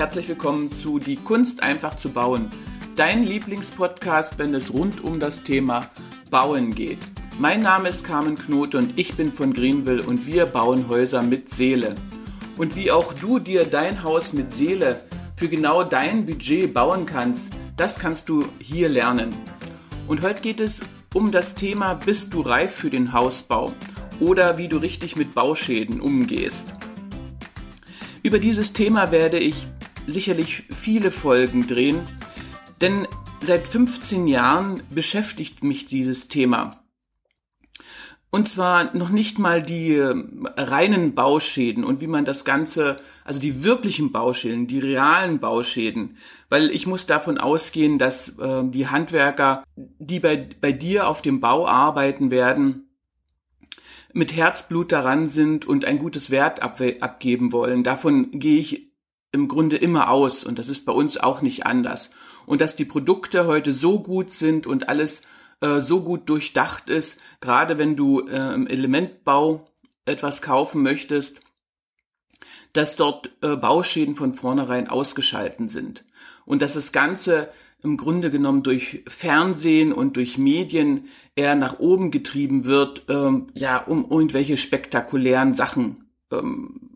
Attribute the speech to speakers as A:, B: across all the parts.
A: herzlich willkommen zu Die Kunst einfach zu bauen. Dein Lieblingspodcast, wenn es rund um das Thema Bauen geht. Mein Name ist Carmen Knote und ich bin von Greenville und wir bauen Häuser mit Seele. Und wie auch du dir dein Haus mit Seele für genau dein Budget bauen kannst, das kannst du hier lernen. Und heute geht es um das Thema Bist du reif für den Hausbau oder wie du richtig mit Bauschäden umgehst. Über dieses Thema werde ich sicherlich viele Folgen drehen, denn seit 15 Jahren beschäftigt mich dieses Thema. Und zwar noch nicht mal die äh, reinen Bauschäden und wie man das Ganze, also die wirklichen Bauschäden, die realen Bauschäden, weil ich muss davon ausgehen, dass äh, die Handwerker, die bei, bei dir auf dem Bau arbeiten werden, mit Herzblut daran sind und ein gutes Wert ab, abgeben wollen. Davon gehe ich im Grunde immer aus und das ist bei uns auch nicht anders. Und dass die Produkte heute so gut sind und alles äh, so gut durchdacht ist, gerade wenn du äh, im Elementbau etwas kaufen möchtest, dass dort äh, Bauschäden von vornherein ausgeschalten sind und dass das Ganze im Grunde genommen durch Fernsehen und durch Medien eher nach oben getrieben wird, ähm, ja, um irgendwelche spektakulären Sachen ähm,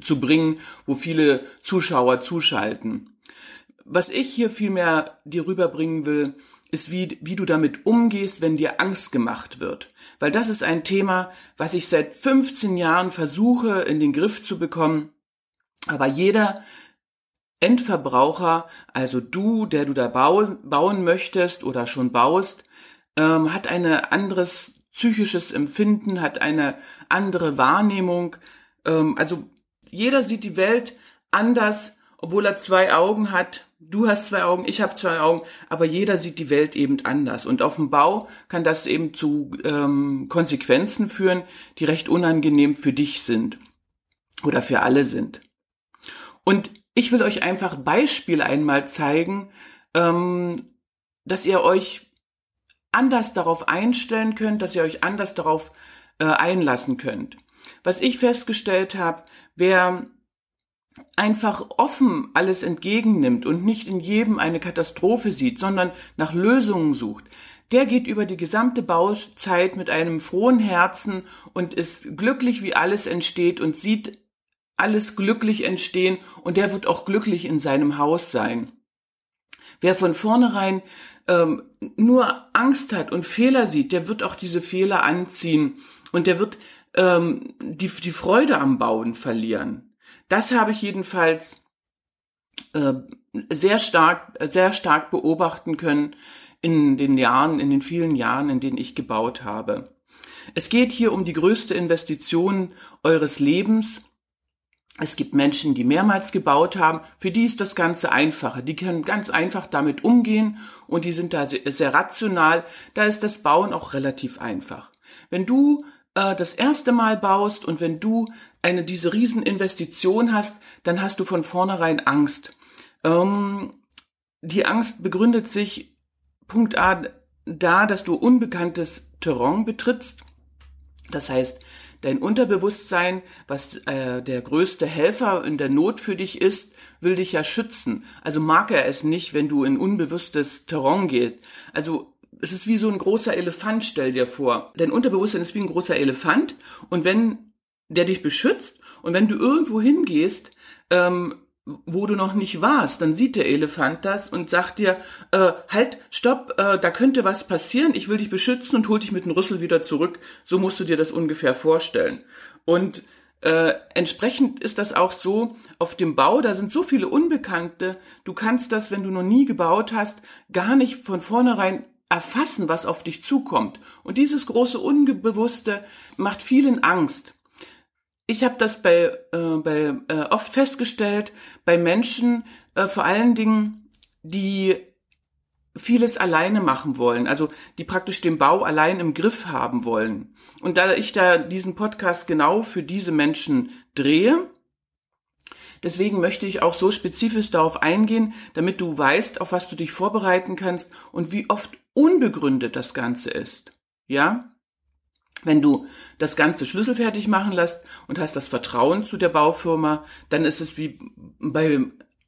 A: zu bringen, wo viele Zuschauer zuschalten. Was ich hier vielmehr dir rüberbringen will, ist, wie, wie du damit umgehst, wenn dir Angst gemacht wird. Weil das ist ein Thema, was ich seit 15 Jahren versuche in den Griff zu bekommen. Aber jeder Endverbraucher, also du, der du da bauen, bauen möchtest oder schon baust, ähm, hat ein anderes psychisches Empfinden, hat eine andere Wahrnehmung. Ähm, also jeder sieht die Welt anders, obwohl er zwei Augen hat du hast zwei Augen, ich habe zwei Augen, aber jeder sieht die Welt eben anders. Und auf dem Bau kann das eben zu ähm, Konsequenzen führen, die recht unangenehm für dich sind oder für alle sind. Und ich will euch einfach Beispiele einmal zeigen, ähm, dass ihr euch anders darauf einstellen könnt, dass ihr euch anders darauf äh, einlassen könnt. Was ich festgestellt habe, wer einfach offen alles entgegennimmt und nicht in jedem eine Katastrophe sieht, sondern nach Lösungen sucht, der geht über die gesamte Bauzeit mit einem frohen Herzen und ist glücklich, wie alles entsteht und sieht alles glücklich entstehen und der wird auch glücklich in seinem Haus sein. Wer von vornherein ähm, nur Angst hat und Fehler sieht, der wird auch diese Fehler anziehen und der wird ähm, die, die Freude am Bauen verlieren. Das habe ich jedenfalls äh, sehr stark, sehr stark beobachten können in den Jahren, in den vielen Jahren, in denen ich gebaut habe. Es geht hier um die größte Investition eures Lebens. Es gibt Menschen, die mehrmals gebaut haben, für die ist das Ganze einfacher. Die können ganz einfach damit umgehen und die sind da sehr, sehr rational. Da ist das Bauen auch relativ einfach. Wenn du äh, das erste Mal baust und wenn du eine diese Rieseninvestition hast, dann hast du von vornherein Angst. Ähm, die Angst begründet sich Punkt A da, dass du unbekanntes Terrain betrittst. Das heißt, dein Unterbewusstsein, was äh, der größte Helfer in der Not für dich ist, will dich ja schützen. Also mag er es nicht, wenn du in unbewusstes Terrain gehst. Also es ist wie so ein großer Elefant, stell dir vor. Dein Unterbewusstsein ist wie ein großer Elefant und wenn der dich beschützt und wenn du irgendwo hingehst, ähm, wo du noch nicht warst, dann sieht der Elefant das und sagt dir, äh, halt, stopp, äh, da könnte was passieren, ich will dich beschützen und hol dich mit dem Rüssel wieder zurück. So musst du dir das ungefähr vorstellen. Und äh, entsprechend ist das auch so auf dem Bau, da sind so viele Unbekannte, du kannst das, wenn du noch nie gebaut hast, gar nicht von vornherein erfassen, was auf dich zukommt. Und dieses große Unbewusste macht vielen Angst. Ich habe das bei, äh, bei äh, oft festgestellt bei Menschen, äh, vor allen Dingen, die vieles alleine machen wollen, also die praktisch den Bau allein im Griff haben wollen. Und da ich da diesen Podcast genau für diese Menschen drehe, Deswegen möchte ich auch so spezifisch darauf eingehen, damit du weißt, auf was du dich vorbereiten kannst und wie oft unbegründet das Ganze ist. Ja? Wenn du das Ganze schlüsselfertig machen lässt und hast das Vertrauen zu der Baufirma, dann ist es wie bei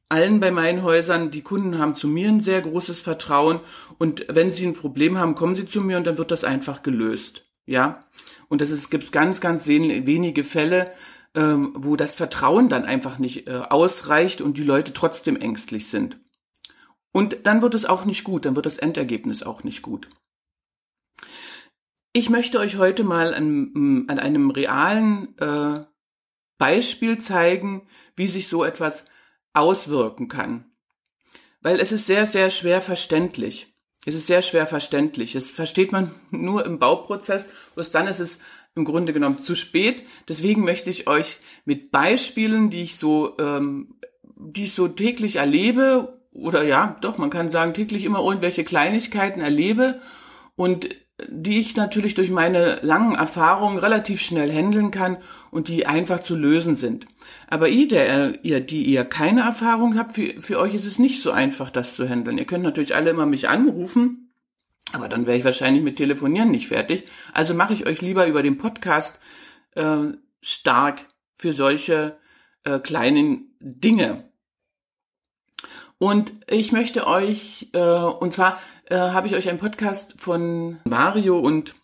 A: allen bei meinen Häusern, die Kunden haben zu mir ein sehr großes Vertrauen und wenn sie ein Problem haben, kommen sie zu mir und dann wird das einfach gelöst. Ja, und das ist, gibt ganz, ganz wenige Fälle, ähm, wo das Vertrauen dann einfach nicht äh, ausreicht und die Leute trotzdem ängstlich sind. Und dann wird es auch nicht gut, dann wird das Endergebnis auch nicht gut. Ich möchte euch heute mal an, an einem realen äh, Beispiel zeigen, wie sich so etwas auswirken kann. Weil es ist sehr, sehr schwer verständlich. Es ist sehr schwer verständlich. Es versteht man nur im Bauprozess, bloß dann ist es im Grunde genommen zu spät. Deswegen möchte ich euch mit Beispielen, die ich so, ähm, die ich so täglich erlebe, oder ja, doch, man kann sagen, täglich immer irgendwelche Kleinigkeiten erlebe und die ich natürlich durch meine langen Erfahrungen relativ schnell handeln kann und die einfach zu lösen sind. Aber ihr, der, ihr, die ihr keine Erfahrung habt, für, für euch ist es nicht so einfach, das zu handeln. Ihr könnt natürlich alle immer mich anrufen, aber dann wäre ich wahrscheinlich mit Telefonieren nicht fertig. Also mache ich euch lieber über den Podcast äh, stark für solche äh, kleinen Dinge. Und ich möchte euch, äh, und zwar äh, habe ich euch einen Podcast von Mario und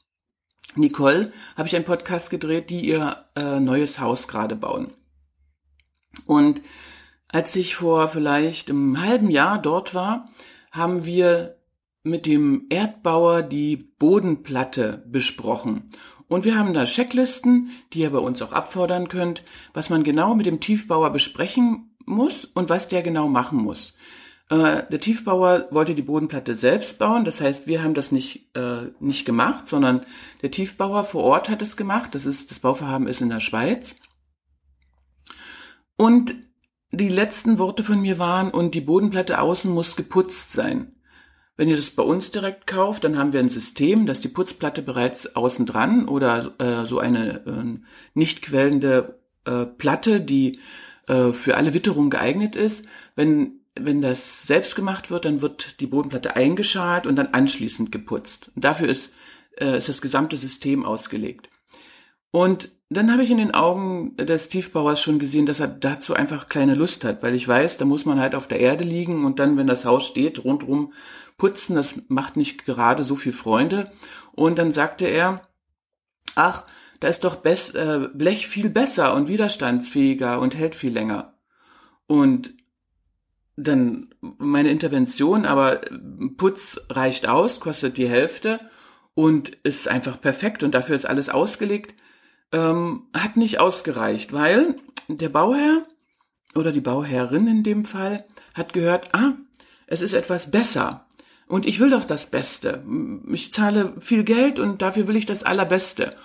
A: Nicole, habe ich einen Podcast gedreht, die ihr äh, neues Haus gerade bauen. Und als ich vor vielleicht einem halben Jahr dort war, haben wir mit dem Erdbauer die Bodenplatte besprochen. Und wir haben da Checklisten, die ihr bei uns auch abfordern könnt, was man genau mit dem Tiefbauer besprechen muss und was der genau machen muss. Äh, der Tiefbauer wollte die Bodenplatte selbst bauen, das heißt, wir haben das nicht, äh, nicht gemacht, sondern der Tiefbauer vor Ort hat es gemacht. Das ist, das Bauvorhaben ist in der Schweiz. Und die letzten Worte von mir waren, und die Bodenplatte außen muss geputzt sein. Wenn ihr das bei uns direkt kauft, dann haben wir ein System, dass die Putzplatte bereits außen dran oder äh, so eine äh, nicht quellende äh, Platte, die äh, für alle Witterung geeignet ist. Wenn, wenn das selbst gemacht wird, dann wird die Bodenplatte eingeschalt und dann anschließend geputzt. Und dafür ist, äh, ist das gesamte System ausgelegt. Und dann habe ich in den Augen des Tiefbauers schon gesehen, dass er dazu einfach kleine Lust hat, weil ich weiß, da muss man halt auf der Erde liegen und dann, wenn das Haus steht, rundrum putzen, das macht nicht gerade so viel Freunde. Und dann sagte er, ach, da ist doch Best, äh, Blech viel besser und widerstandsfähiger und hält viel länger. Und dann meine Intervention, aber Putz reicht aus, kostet die Hälfte und ist einfach perfekt und dafür ist alles ausgelegt, ähm, hat nicht ausgereicht, weil der Bauherr oder die Bauherrin in dem Fall hat gehört, ah, es ist etwas besser. Und ich will doch das Beste. Ich zahle viel Geld und dafür will ich das Allerbeste.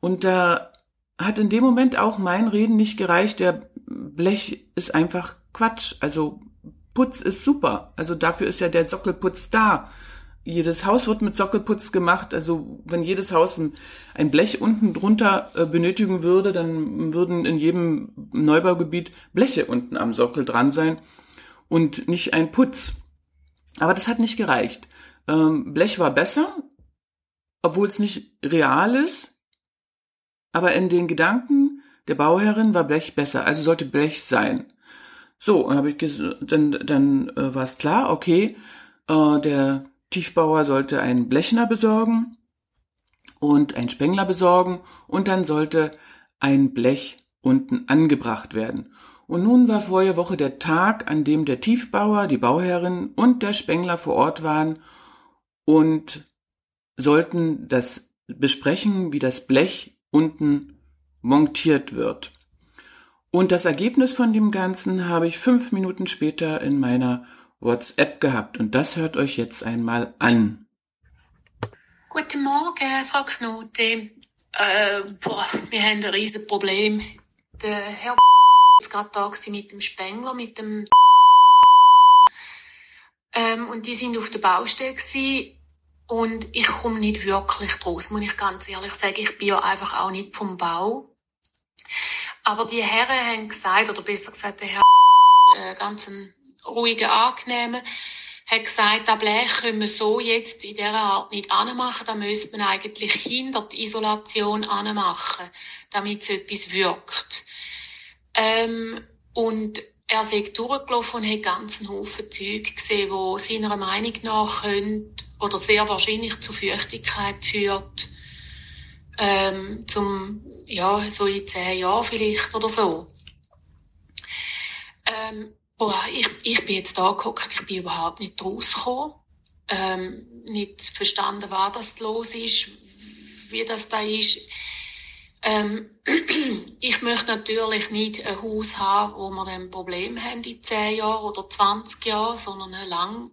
A: Und da hat in dem Moment auch mein Reden nicht gereicht. Der Blech ist einfach Quatsch. Also Putz ist super. Also dafür ist ja der Sockelputz da. Jedes Haus wird mit Sockelputz gemacht. Also wenn jedes Haus ein, Blech unten drunter äh, benötigen würde, dann würden in jedem Neubaugebiet Bleche unten am Sockel dran sein und nicht ein Putz. Aber das hat nicht gereicht. Ähm, Blech war besser, obwohl es nicht real ist aber in den Gedanken der Bauherrin war Blech besser, also sollte Blech sein. So, habe ich dann dann äh, war es klar, okay, äh, der Tiefbauer sollte einen Blechner besorgen und einen Spengler besorgen und dann sollte ein Blech unten angebracht werden. Und nun war vorige Woche der Tag, an dem der Tiefbauer, die Bauherrin und der Spengler vor Ort waren und sollten das besprechen, wie das Blech unten montiert wird. Und das Ergebnis von dem Ganzen habe ich fünf Minuten später in meiner WhatsApp gehabt. Und das hört euch jetzt einmal an.
B: Guten Morgen, Frau Knote. Äh, boah, wir haben ein riesen Problem. Der Herr ist gerade da mit dem Spengler, mit dem ähm, und die sind auf der Baustelle und ich komme nicht wirklich draus, muss ich ganz ehrlich sagen. Ich bin ja einfach auch nicht vom Bau. Aber die Herren haben gesagt, oder besser gesagt, der Herr, äh, ganz ein ruhiger, angenehmer hat gesagt, das Blech können wir so jetzt in dieser Art nicht anmachen, da müsste man eigentlich hinter die Isolation anmachen, damit es etwas wirkt. Ähm, und er sei durchgelaufen und hat ganz einen Haufen Zeug gesehen, wo seiner Meinung nach können, oder sehr wahrscheinlich zu Feuchtigkeit führt, ähm, zum, ja, so in zehn Jahren vielleicht oder so. Ähm, boah, ich, ich bin jetzt da geguckt, ich bin überhaupt nicht rausgekommen, ähm, nicht verstanden, was das los ist, wie das da ist. Ähm, ich möchte natürlich nicht ein Haus haben, wo wir ein Problem haben in 10 Jahren oder 20 Jahren, sondern eine, lang,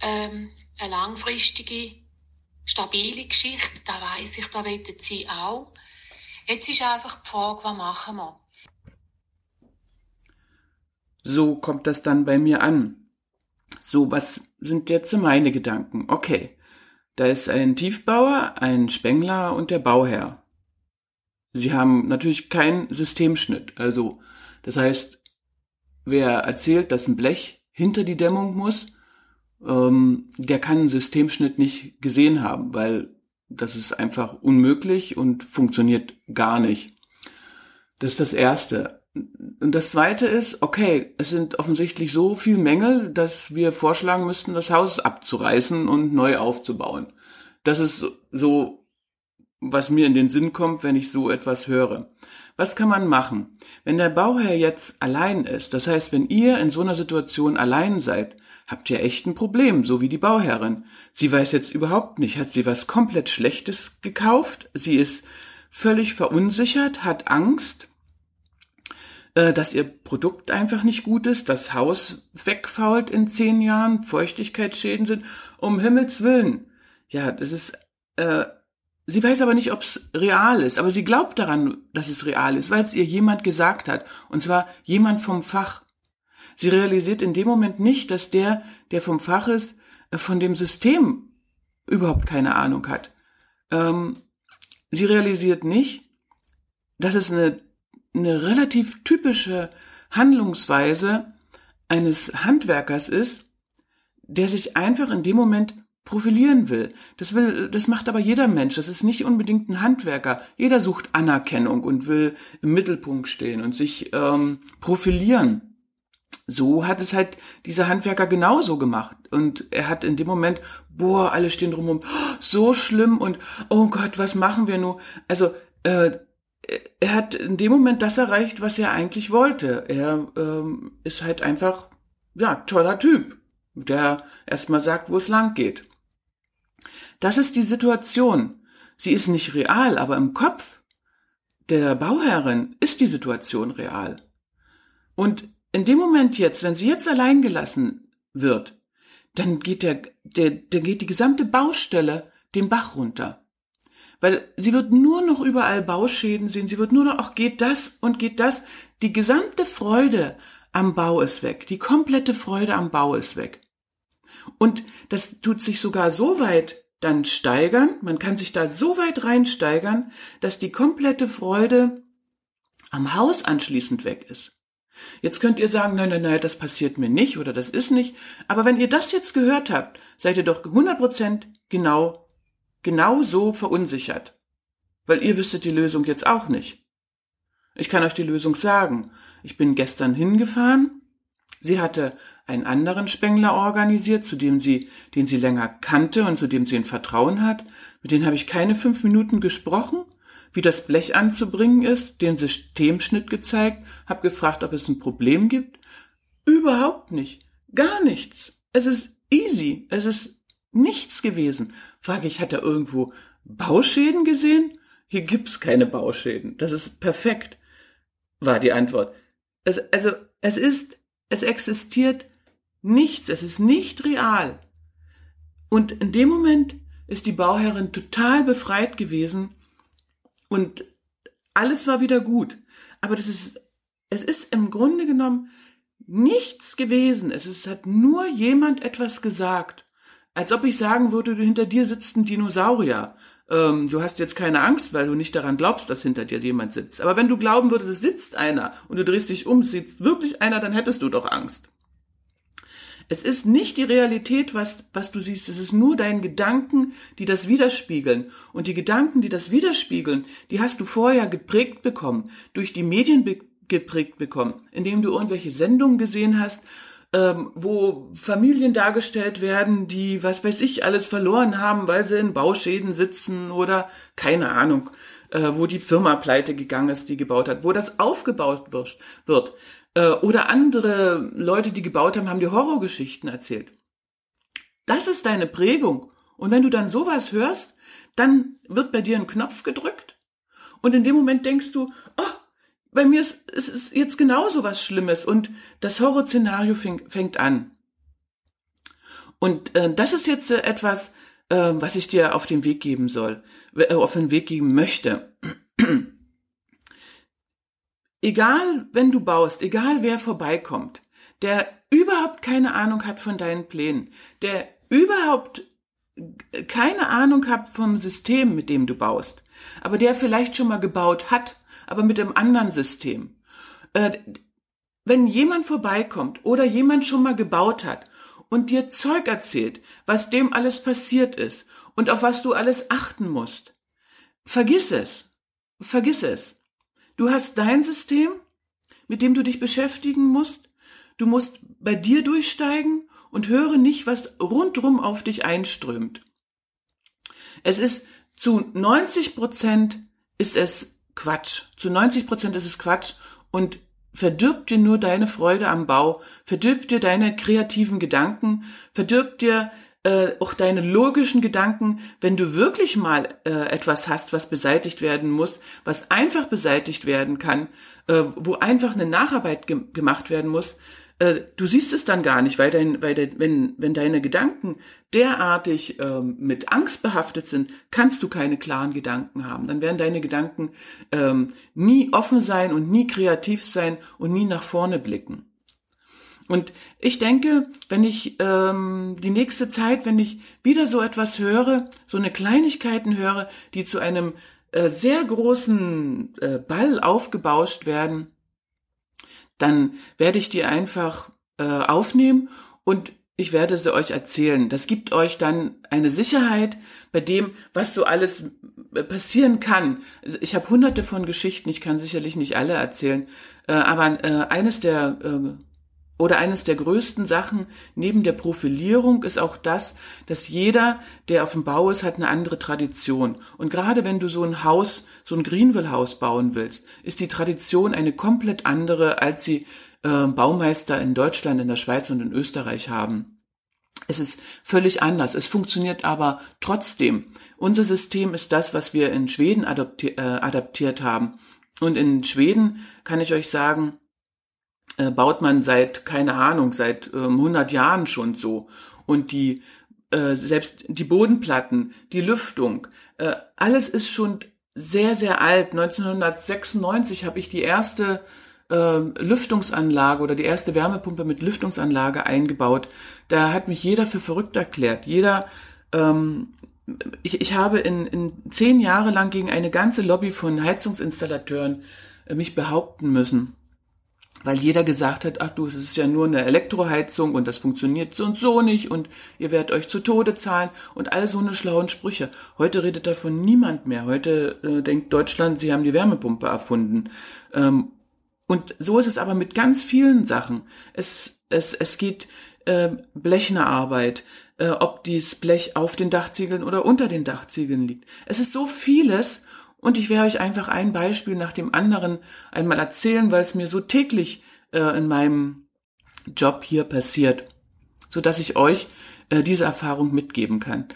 B: ähm, eine langfristige, stabile Geschichte. Da weiss ich, da wollen sie auch. Jetzt ist einfach die Frage, was machen wir?
A: So kommt das dann bei mir an. So, was sind jetzt meine Gedanken? Okay, da ist ein Tiefbauer, ein Spengler und der Bauherr. Sie haben natürlich keinen Systemschnitt. Also, das heißt, wer erzählt, dass ein Blech hinter die Dämmung muss, ähm, der kann einen Systemschnitt nicht gesehen haben, weil das ist einfach unmöglich und funktioniert gar nicht. Das ist das Erste. Und das Zweite ist, okay, es sind offensichtlich so viel Mängel, dass wir vorschlagen müssten, das Haus abzureißen und neu aufzubauen. Das ist so was mir in den Sinn kommt, wenn ich so etwas höre. Was kann man machen? Wenn der Bauherr jetzt allein ist, das heißt, wenn ihr in so einer Situation allein seid, habt ihr echt ein Problem, so wie die Bauherrin. Sie weiß jetzt überhaupt nicht, hat sie was komplett Schlechtes gekauft? Sie ist völlig verunsichert, hat Angst, äh, dass ihr Produkt einfach nicht gut ist, das Haus wegfault in zehn Jahren, Feuchtigkeitsschäden sind. Um Himmels Willen. Ja, das ist äh, Sie weiß aber nicht, ob es real ist, aber sie glaubt daran, dass es real ist, weil es ihr jemand gesagt hat, und zwar jemand vom Fach. Sie realisiert in dem Moment nicht, dass der, der vom Fach ist, äh, von dem System überhaupt keine Ahnung hat. Ähm, sie realisiert nicht, dass es eine, eine relativ typische Handlungsweise eines Handwerkers ist, der sich einfach in dem Moment profilieren will. Das will, das macht aber jeder Mensch. Das ist nicht unbedingt ein Handwerker. Jeder sucht Anerkennung und will im Mittelpunkt stehen und sich ähm, profilieren. So hat es halt dieser Handwerker genauso gemacht. Und er hat in dem Moment, boah, alle stehen drumherum, so schlimm und oh Gott, was machen wir nur? Also, äh, er hat in dem Moment das erreicht, was er eigentlich wollte. Er ähm, ist halt einfach, ja, toller Typ, der erstmal sagt, wo es lang geht. Das ist die Situation. Sie ist nicht real, aber im Kopf der Bauherrin ist die Situation real. Und in dem Moment jetzt, wenn sie jetzt allein gelassen wird, dann geht der, der, der geht die gesamte Baustelle den Bach runter. Weil sie wird nur noch überall Bauschäden sehen, sie wird nur noch, ach, geht das und geht das. Die gesamte Freude am Bau ist weg. Die komplette Freude am Bau ist weg. Und das tut sich sogar so weit dann steigern. Man kann sich da so weit reinsteigern, dass die komplette Freude am Haus anschließend weg ist. Jetzt könnt ihr sagen, nein, nein, nein, das passiert mir nicht oder das ist nicht. Aber wenn ihr das jetzt gehört habt, seid ihr doch 100% genau, genau so verunsichert. Weil ihr wüsstet die Lösung jetzt auch nicht. Ich kann euch die Lösung sagen. Ich bin gestern hingefahren. Sie hatte einen anderen Spengler organisiert, zu dem sie, den sie länger kannte und zu dem sie ein Vertrauen hat. Mit denen habe ich keine fünf Minuten gesprochen, wie das Blech anzubringen ist, den Systemschnitt gezeigt, habe gefragt, ob es ein Problem gibt. Überhaupt nicht. Gar nichts. Es ist easy. Es ist nichts gewesen. Frage ich, hat er irgendwo Bauschäden gesehen? Hier gibt's keine Bauschäden. Das ist perfekt, war die Antwort. Es, also, es ist, es existiert Nichts, es ist nicht real. Und in dem Moment ist die Bauherrin total befreit gewesen und alles war wieder gut. Aber das ist, es ist im Grunde genommen nichts gewesen. Es ist, hat nur jemand etwas gesagt. Als ob ich sagen würde, hinter dir sitzt ein Dinosaurier. Ähm, du hast jetzt keine Angst, weil du nicht daran glaubst, dass hinter dir jemand sitzt. Aber wenn du glauben würdest, es sitzt einer und du drehst dich um, sitzt wirklich einer, dann hättest du doch Angst. Es ist nicht die Realität, was, was du siehst. Es ist nur deine Gedanken, die das widerspiegeln. Und die Gedanken, die das widerspiegeln, die hast du vorher geprägt bekommen, durch die Medien geprägt bekommen, indem du irgendwelche Sendungen gesehen hast, ähm, wo Familien dargestellt werden, die, was weiß ich, alles verloren haben, weil sie in Bauschäden sitzen oder keine Ahnung, äh, wo die Firma pleite gegangen ist, die gebaut hat, wo das aufgebaut wird. Äh, oder andere Leute, die gebaut haben, haben dir Horrorgeschichten erzählt. Das ist deine Prägung. Und wenn du dann sowas hörst, dann wird bei dir ein Knopf gedrückt und in dem Moment denkst du, oh, bei mir ist, es ist jetzt genauso was Schlimmes und das Horrorszenario fängt, fängt an. Und äh, das ist jetzt äh, etwas, äh, was ich dir auf den Weg geben soll, äh, auf den Weg geben möchte. Egal, wenn du baust, egal wer vorbeikommt, der überhaupt keine Ahnung hat von deinen Plänen, der überhaupt keine Ahnung hat vom System, mit dem du baust, aber der vielleicht schon mal gebaut hat aber mit einem anderen System. Äh, wenn jemand vorbeikommt oder jemand schon mal gebaut hat und dir Zeug erzählt, was dem alles passiert ist und auf was du alles achten musst, vergiss es. Vergiss es. Du hast dein System, mit dem du dich beschäftigen musst. Du musst bei dir durchsteigen und höre nicht, was rundrum auf dich einströmt. Es ist zu 90 Prozent ist es Quatsch. Zu 90 Prozent ist es Quatsch und verdirbt dir nur deine Freude am Bau, verdirbt dir deine kreativen Gedanken, verdirbt dir äh, auch deine logischen Gedanken, wenn du wirklich mal äh, etwas hast, was beseitigt werden muss, was einfach beseitigt werden kann, äh, wo einfach eine Nacharbeit ge gemacht werden muss, äh, du siehst es dann gar nicht, weil dein, weil de, wenn, wenn deine Gedanken derartig ähm, mit Angst behaftet sind, kannst du keine klaren Gedanken haben. Dann werden deine Gedanken ähm, nie offen sein und nie kreativ sein und nie nach vorne blicken. Und ich denke, wenn ich ähm, die nächste Zeit, wenn ich wieder so etwas höre, so eine Kleinigkeiten höre, die zu einem äh, sehr großen äh, Ball aufgebauscht werden, dann werde ich die einfach äh, aufnehmen und ich werde sie euch erzählen. Das gibt euch dann eine Sicherheit bei dem, was so alles äh, passieren kann. Ich habe hunderte von Geschichten, ich kann sicherlich nicht alle erzählen, äh, aber äh, eines der äh, oder eines der größten Sachen neben der Profilierung ist auch das, dass jeder, der auf dem Bau ist, hat eine andere Tradition. Und gerade wenn du so ein Haus, so ein Greenville-Haus bauen willst, ist die Tradition eine komplett andere, als sie äh, Baumeister in Deutschland, in der Schweiz und in Österreich haben. Es ist völlig anders. Es funktioniert aber trotzdem. Unser System ist das, was wir in Schweden äh, adaptiert haben. Und in Schweden kann ich euch sagen, äh, baut man seit, keine Ahnung, seit ähm, 100 Jahren schon so. Und die, äh, selbst die Bodenplatten, die Lüftung, äh, alles ist schon sehr, sehr alt. 1996 habe ich die erste äh, Lüftungsanlage oder die erste Wärmepumpe mit Lüftungsanlage eingebaut. Da hat mich jeder für verrückt erklärt. Jeder, ähm, ich, ich habe in, in zehn Jahre lang gegen eine ganze Lobby von Heizungsinstallateuren äh, mich behaupten müssen weil jeder gesagt hat, ach du, es ist ja nur eine Elektroheizung und das funktioniert so und so nicht und ihr werdet euch zu Tode zahlen und all so eine schlauen Sprüche. Heute redet davon niemand mehr. Heute äh, denkt Deutschland, sie haben die Wärmepumpe erfunden. Ähm, und so ist es aber mit ganz vielen Sachen. Es, es, es geht äh, Blechnerarbeit, äh, ob dieses Blech auf den Dachziegeln oder unter den Dachziegeln liegt. Es ist so vieles und ich werde euch einfach ein Beispiel nach dem anderen einmal erzählen, weil es mir so täglich äh, in meinem Job hier passiert, so dass ich euch äh, diese Erfahrung mitgeben kann.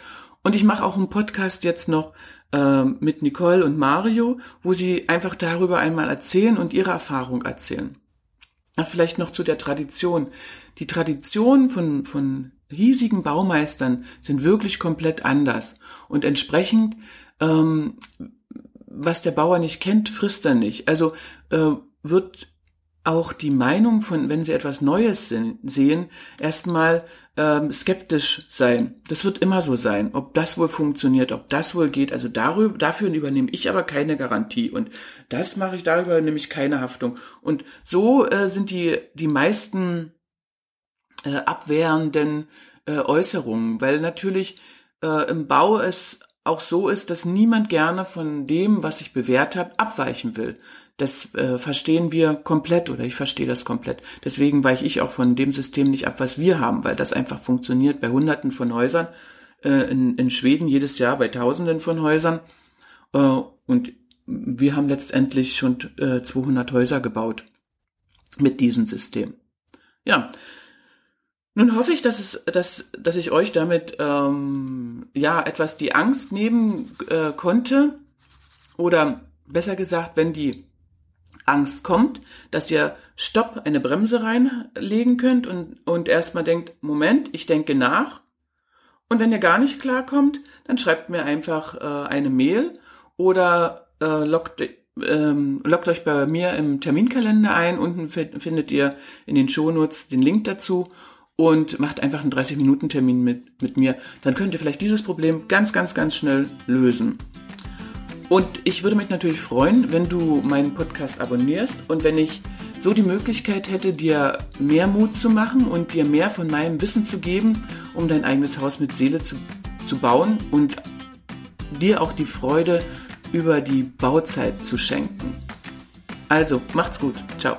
A: Und ich mache auch einen Podcast jetzt noch äh, mit Nicole und Mario, wo sie einfach darüber einmal erzählen und ihre Erfahrung erzählen. Ach, vielleicht noch zu der Tradition. Die Traditionen von, von hiesigen Baumeistern sind wirklich komplett anders. Und entsprechend ähm, was der Bauer nicht kennt, frisst er nicht. Also äh, wird auch die Meinung von, wenn sie etwas Neues sehen, erstmal ähm, skeptisch sein. Das wird immer so sein, ob das wohl funktioniert, ob das wohl geht. Also darüber, dafür übernehme ich aber keine Garantie und das mache ich darüber nämlich keine Haftung. Und so äh, sind die die meisten äh, abwehrenden äh, Äußerungen, weil natürlich äh, im Bau es auch so ist, dass niemand gerne von dem, was ich bewährt habe, abweichen will. Das äh, verstehen wir komplett oder ich verstehe das komplett. Deswegen weiche ich auch von dem System nicht ab, was wir haben, weil das einfach funktioniert bei Hunderten von Häusern äh, in, in Schweden jedes Jahr bei Tausenden von Häusern. Äh, und wir haben letztendlich schon äh, 200 Häuser gebaut mit diesem System. Ja, nun hoffe ich, dass es, dass, dass ich euch damit ähm, ja etwas die Angst nehmen äh, konnte oder besser gesagt, wenn die Angst kommt, dass ihr Stopp eine Bremse reinlegen könnt und, und erstmal denkt, Moment, ich denke nach. Und wenn ihr gar nicht klarkommt, dann schreibt mir einfach äh, eine Mail oder äh, lockt, ähm, lockt euch bei mir im Terminkalender ein. Unten findet ihr in den Shownotes den Link dazu und macht einfach einen 30-Minuten-Termin mit, mit mir. Dann könnt ihr vielleicht dieses Problem ganz, ganz, ganz schnell lösen. Und ich würde mich natürlich freuen, wenn du meinen Podcast abonnierst und wenn ich so die Möglichkeit hätte, dir mehr Mut zu machen und dir mehr von meinem Wissen zu geben, um dein eigenes Haus mit Seele zu, zu bauen und dir auch die Freude über die Bauzeit zu schenken. Also, macht's gut. Ciao.